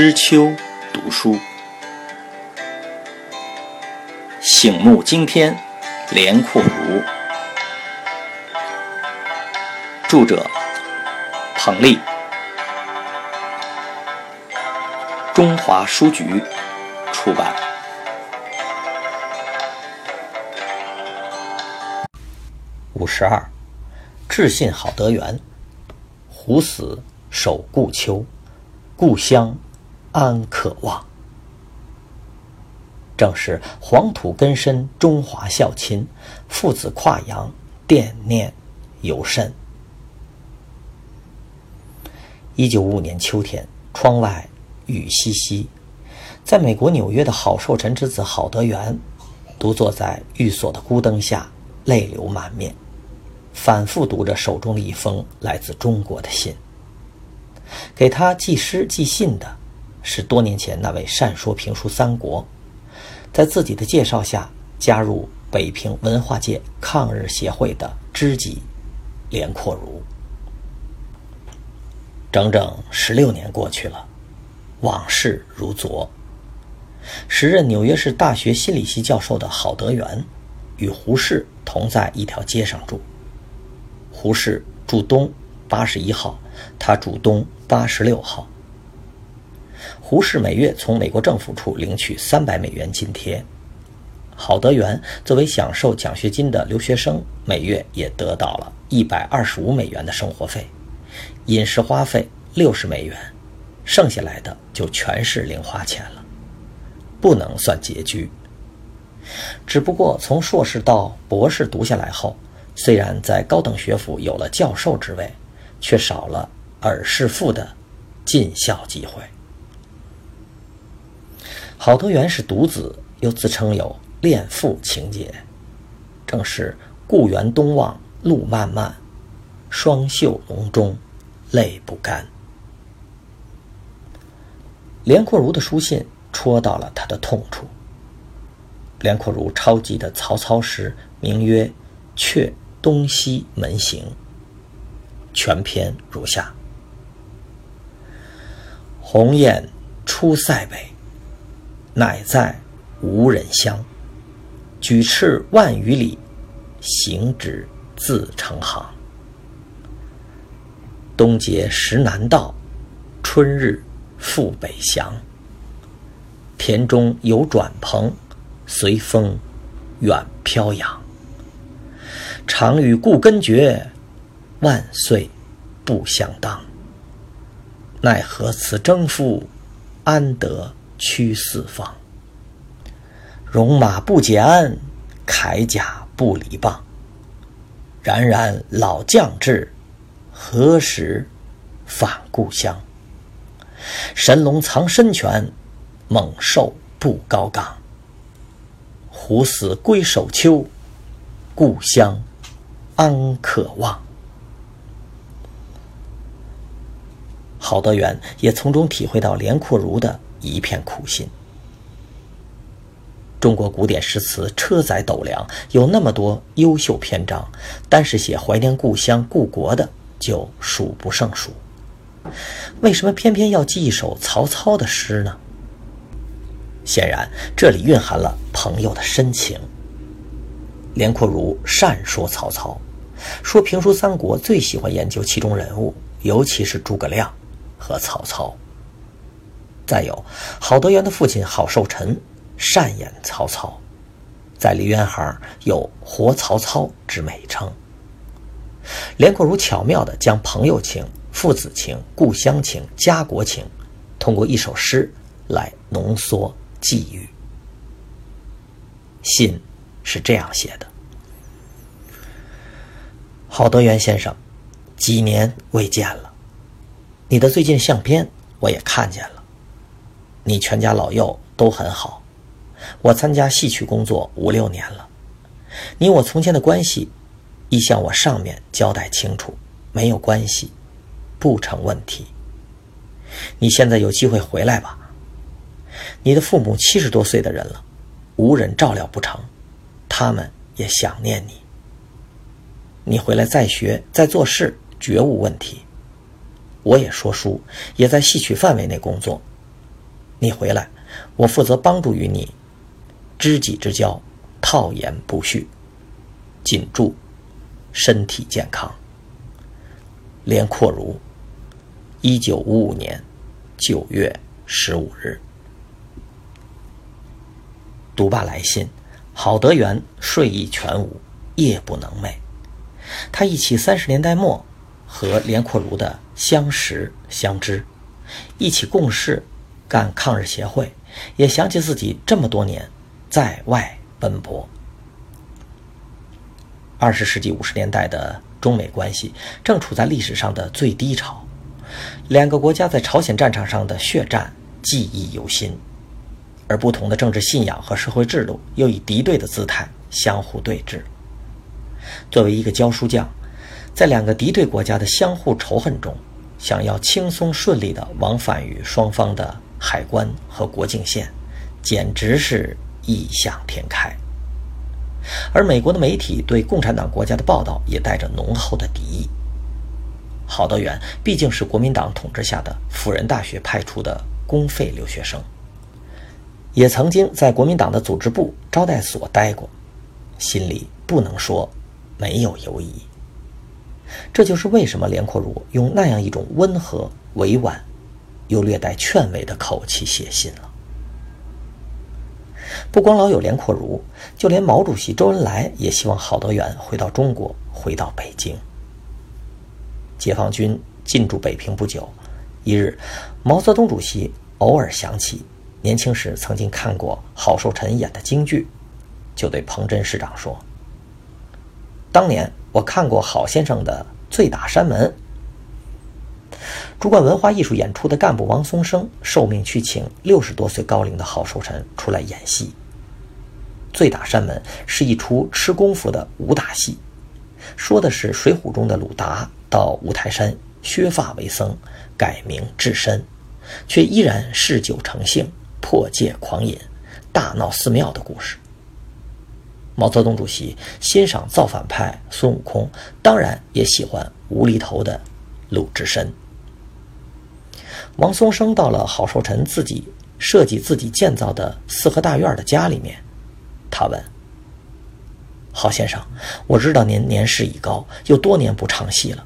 知秋读书，醒目惊天，连阔如。著者：彭丽，中华书局出版。五十二，致信好德源，胡死守故丘，故乡。安可望？正是黄土根深，中华孝亲，父子跨洋，惦念尤甚。一九五五年秋天，窗外雨淅淅，在美国纽约的郝寿臣之子郝德元，独坐在寓所的孤灯下，泪流满面，反复读着手中的一封来自中国的信，给他寄诗寄信的。是多年前那位善说评书三国，在自己的介绍下加入北平文化界抗日协会的知己连阔如。整整十六年过去了，往事如昨。时任纽约市大学心理系教授的郝德元，与胡适同在一条街上住。胡适住东八十一号，他住东八十六号。胡适每月从美国政府处领取三百美元津贴，郝德元作为享受奖学金的留学生，每月也得到了一百二十五美元的生活费，饮食花费六十美元，剩下来的就全是零花钱了，不能算拮据。只不过从硕士到博士读下来后，虽然在高等学府有了教授职位，却少了尔师父的尽孝机会。郝德元是独子，又自称有恋父情节，正是故园东望路漫漫，双袖龙钟泪不干。连阔如的书信戳到了他的痛处。连阔如抄辑的曹操诗名曰《却东西门行》，全篇如下：鸿雁出塞北。乃在无人乡，举翅万余里，行止自成行。冬节时南到，春日复北翔。田中有转蓬，随风远飘扬。常与故根绝，万岁不相当。奈何此征夫，安得？驱四方，戎马不解鞍，铠甲不离棒。冉冉老将至，何时返故乡？神龙藏身泉，猛兽不高岗。虎死归首丘，故乡安可望？郝德元也从中体会到连阔如的。一片苦心。中国古典诗词车载斗量，有那么多优秀篇章，单是写怀念故乡、故国的就数不胜数。为什么偏偏要记一首曹操的诗呢？显然，这里蕴含了朋友的深情。连阔如善说曹操，说评书三国最喜欢研究其中人物，尤其是诸葛亮和曹操。再有，郝德元的父亲郝寿臣善演曹操，在梨园行有“活曹操”之美称。连阔如巧妙地将朋友情、父子情、故乡情、家国情，通过一首诗来浓缩寄予。信是这样写的：“郝德元先生，几年未见了，你的最近相片我也看见了。”你全家老幼都很好，我参加戏曲工作五六年了，你我从前的关系，已向我上面交代清楚，没有关系，不成问题。你现在有机会回来吧。你的父母七十多岁的人了，无人照料不成，他们也想念你。你回来再学再做事绝无问题。我也说书，也在戏曲范围内工作。你回来，我负责帮助于你。知己之交，套言不续。谨祝身体健康。连阔如，一九五五年九月十五日。读罢来信，郝德元睡意全无，夜不能寐。他忆起三十年代末和连阔如的相识相知，一起共事干抗日协会，也想起自己这么多年在外奔波。二十世纪五十年代的。中美关系正处在历史上的最低潮，两个国家在朝鲜战场上的血战记忆犹新，而不同的政治信仰和社会制度又以敌对的姿态相互对峙。作为一个教书匠，在两个敌对国家的相互仇恨中，想要轻松顺利地往返于双方的海关和国境线，简直是异想天开。而美国的媒体对共产党国家的报道也带着浓厚的敌意。郝德元毕竟是国民党统治下的辅仁大学派出的公费留学生，也曾经在国民党的组织部招待所待过，心里不能说没有犹疑。这就是为什么连阔如用那样一种温和、委婉，又略带劝慰的口气写信了。不光老友连阔如，就连毛主席周恩来也希望郝德元回到中国，回到北京。解放军进驻北平不久，一日，毛泽东主席偶尔想起年轻时曾经看过郝寿臣演的京剧，就对彭真市长说：“当年我看过郝先生的《醉打山门》。”主管文化艺术演出的干部王松生受命去请六十多岁高龄的郝寿臣出来演戏。《醉打山门》是一出吃功夫的武打戏，说的是《水浒》中的鲁达到五台山削发为僧，改名智深，却依然嗜酒成性，破戒狂饮，大闹寺庙的故事。毛泽东主席欣赏造反派孙悟空，当然也喜欢无厘头的鲁智深。王松生到了郝寿臣自己设计、自己建造的四合大院的家里面，他问：“郝先生，我知道您年事已高，又多年不唱戏了，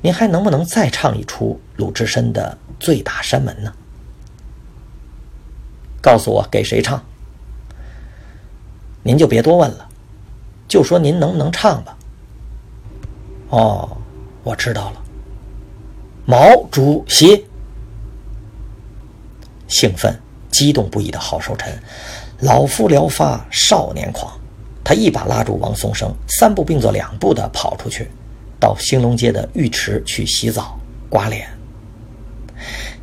您还能不能再唱一出鲁智深的《醉打山门》呢？告诉我给谁唱？您就别多问了，就说您能不能唱吧。”哦，我知道了，毛主席。兴奋、激动不已的郝寿臣，老夫聊发少年狂。他一把拉住王松生，三步并作两步地跑出去，到兴隆街的浴池去洗澡、刮脸。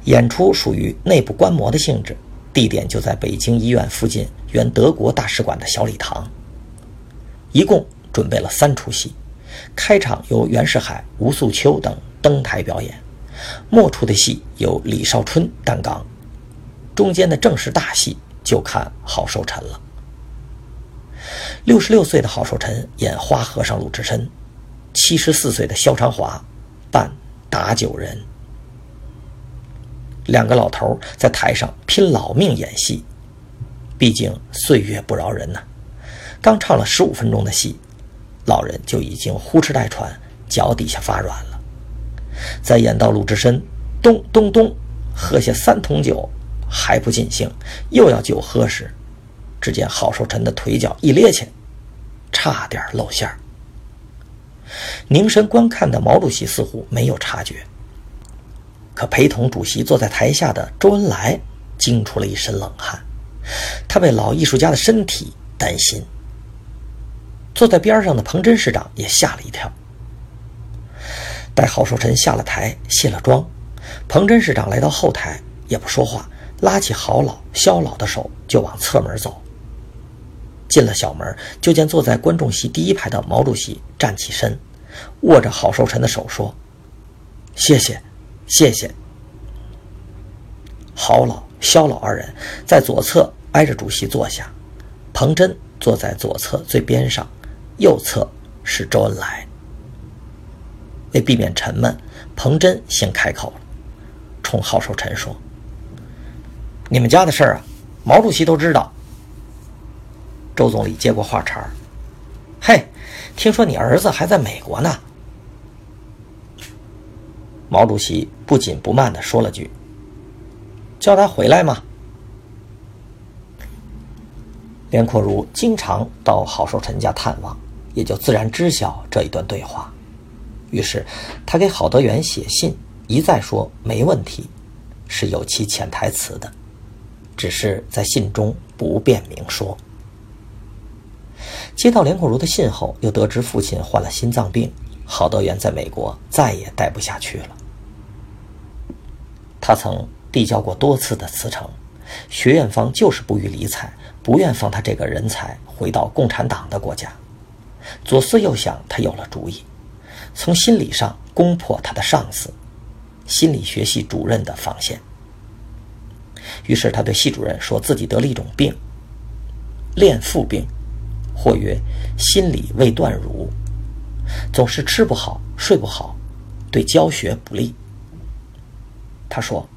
演出属于内部观摩的性质，地点就在北京医院附近原德国大使馆的小礼堂。一共准备了三出戏，开场由袁世海、吴素秋等登台表演，末出的戏由李少春担纲。中间的正式大戏就看郝寿臣了。六十六岁的郝寿臣演花和尚鲁智深，七十四岁的萧长华扮打酒人。两个老头在台上拼老命演戏，毕竟岁月不饶人呐。刚唱了十五分钟的戏，老人就已经呼哧带喘，脚底下发软了。再演到鲁智深咚咚咚喝下三桶酒。还不尽兴，又要酒喝时，只见郝寿臣的腿脚一趔趄，差点露馅儿。凝神观看的毛主席似乎没有察觉，可陪同主席坐在台下的周恩来惊出了一身冷汗，他为老艺术家的身体担心。坐在边上的彭真市长也吓了一跳。待郝寿臣下了台，卸了妆，彭真市长来到后台，也不说话。拉起郝老、肖老的手，就往侧门走。进了小门，就见坐在观众席第一排的毛主席站起身，握着郝寿臣的手说：“谢谢，谢谢。”郝老、肖老二人在左侧挨着主席坐下，彭真坐在左侧最边上，右侧是周恩来。为避免沉闷，彭真先开口了，冲郝寿臣说。你们家的事儿啊，毛主席都知道。周总理接过话茬儿：“嘿，听说你儿子还在美国呢。”毛主席不紧不慢的说了句：“叫他回来嘛。”连阔如经常到郝寿臣家探望，也就自然知晓这一段对话。于是，他给郝德元写信，一再说没问题，是有其潜台词的，只是在信中不便明说。接到连阔如的信后，又得知父亲患了心脏病，郝德元在美国再也待不下去了。他曾递交过多次的辞呈，学院方就是不予理睬。不愿放他这个人才回到共产党的国家，左思右想，他有了主意，从心理上攻破他的上司，心理学系主任的防线。于是他对系主任说自己得了一种病，恋父病，或曰心理未断乳，总是吃不好睡不好，对教学不利。他说，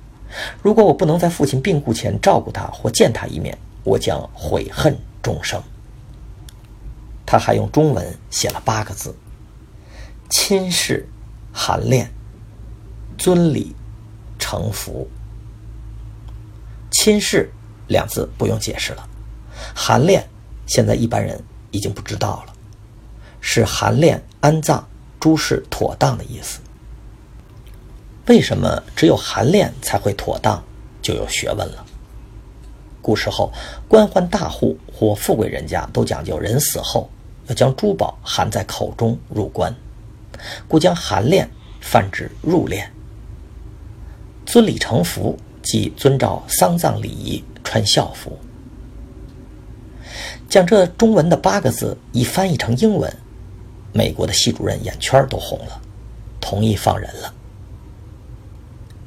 如果我不能在父亲病故前照顾他或见他一面。我将悔恨终生。他还用中文写了八个字：“亲事，含恋，尊礼，诚服。”亲事两字不用解释了，含恋现在一般人已经不知道了，是含恋安葬诸事妥当的意思。为什么只有含恋才会妥当，就有学问了。古时候，官宦大户或富贵人家都讲究人死后要将珠宝含在口中入棺，故将含殓泛指入殓。尊礼成服，即遵照丧葬礼仪穿孝服。将这中文的八个字一翻译成英文，美国的系主任眼圈都红了，同意放人了。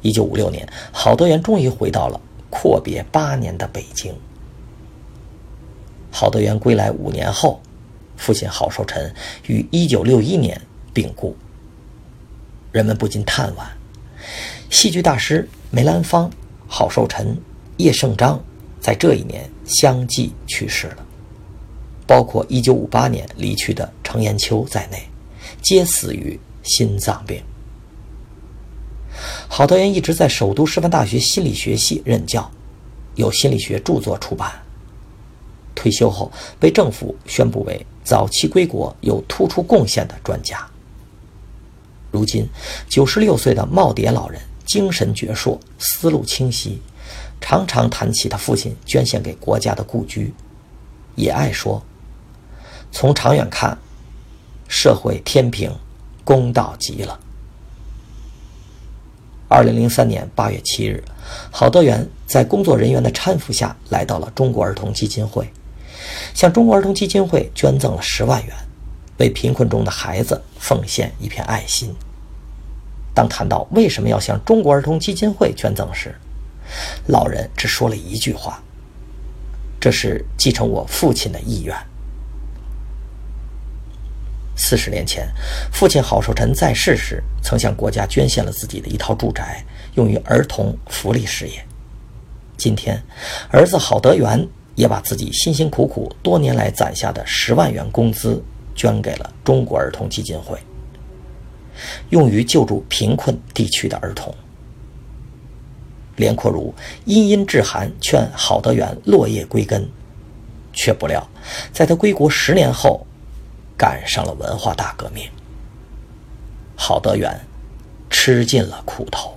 一九五六年，郝德元终于回到了。阔别八年的北京，郝德元归来五年后，父亲郝寿臣于一九六一年病故。人们不禁叹惋：戏剧大师梅兰芳、郝寿臣、叶圣章在这一年相继去世了，包括一九五八年离去的程砚秋在内，皆死于心脏病。郝德元一直在首都师范大学心理学系任教，有心理学著作出版。退休后被政府宣布为早期归国有突出贡献的专家。如今九十六岁的耄耋老人，精神矍铄，思路清晰，常常谈起他父亲捐献给国家的故居，也爱说：“从长远看，社会天平公道极了。”二零零三年八月七日，郝德元在工作人员的搀扶下来到了中国儿童基金会，向中国儿童基金会捐赠了十万元，为贫困中的孩子奉献一片爱心。当谈到为什么要向中国儿童基金会捐赠时，老人只说了一句话：“这是继承我父亲的意愿。”四十年前，父亲郝寿臣在世时，曾向国家捐献了自己的一套住宅，用于儿童福利事业。今天，儿子郝德元也把自己辛辛苦苦多年来攒下的十万元工资，捐给了中国儿童基金会，用于救助贫困地区的儿童。连阔如殷殷致函劝郝德元落叶归根，却不料，在他归国十年后。赶上了文化大革命，郝德元吃尽了苦头。